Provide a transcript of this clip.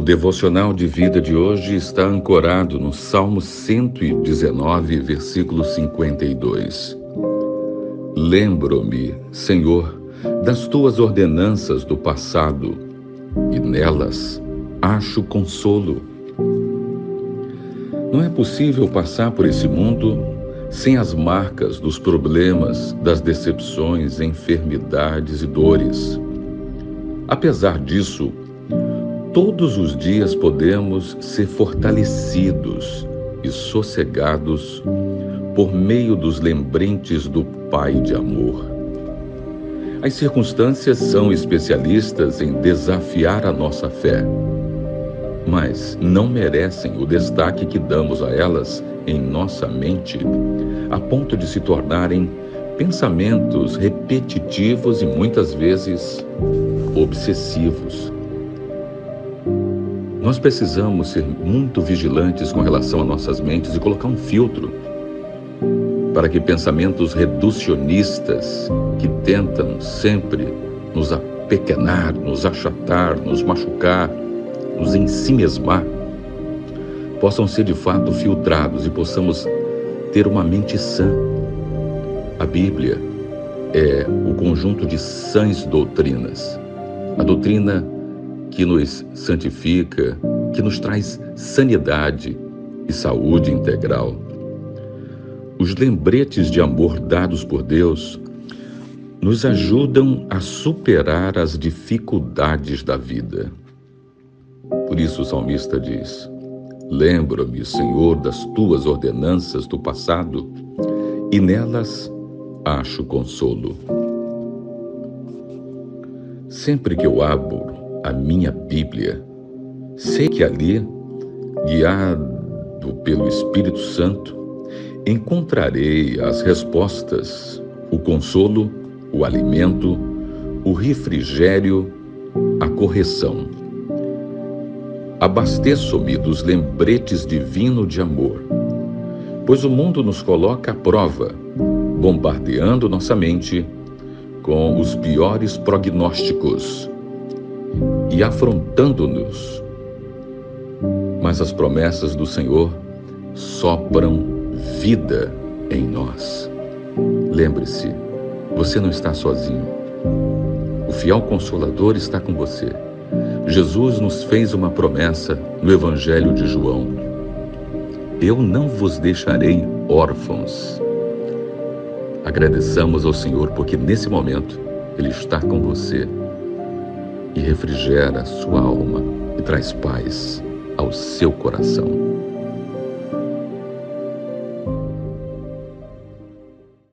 devocional de vida de hoje está ancorado no Salmo 119, versículo 52. Lembro-me, Senhor, das tuas ordenanças do passado, e nelas acho consolo. Não é possível passar por esse mundo sem as marcas dos problemas, das decepções, enfermidades e dores. Apesar disso, todos os dias podemos ser fortalecidos e sossegados por meio dos lembrentes do Pai de amor. As circunstâncias são especialistas em desafiar a nossa fé, mas não merecem o destaque que damos a elas em nossa mente, a ponto de se tornarem pensamentos repetitivos e muitas vezes obsessivos. Nós precisamos ser muito vigilantes com relação a nossas mentes e colocar um filtro para que pensamentos reducionistas que tentam sempre nos apequenar, nos achatar, nos machucar, nos ensimesmar, possam ser de fato filtrados e possamos ter uma mente sã. A Bíblia é o conjunto de sãs doutrinas. A doutrina que nos santifica, que nos traz sanidade e saúde integral. Os lembretes de amor dados por Deus nos ajudam a superar as dificuldades da vida. Por isso o salmista diz: Lembra-me, Senhor, das tuas ordenanças do passado, e nelas acho consolo. Sempre que eu abro a minha Bíblia. Sei que ali, guiado pelo Espírito Santo, encontrarei as respostas, o consolo, o alimento, o refrigério, a correção. Abasteço-me dos lembretes divinos de amor, pois o mundo nos coloca à prova, bombardeando nossa mente com os piores prognósticos e afrontando-nos. Mas as promessas do Senhor sopram vida em nós. Lembre-se, você não está sozinho. O fiel consolador está com você. Jesus nos fez uma promessa no Evangelho de João: Eu não vos deixarei órfãos. Agradeçamos ao Senhor porque nesse momento Ele está com você e refrigera sua alma e traz paz ao seu coração.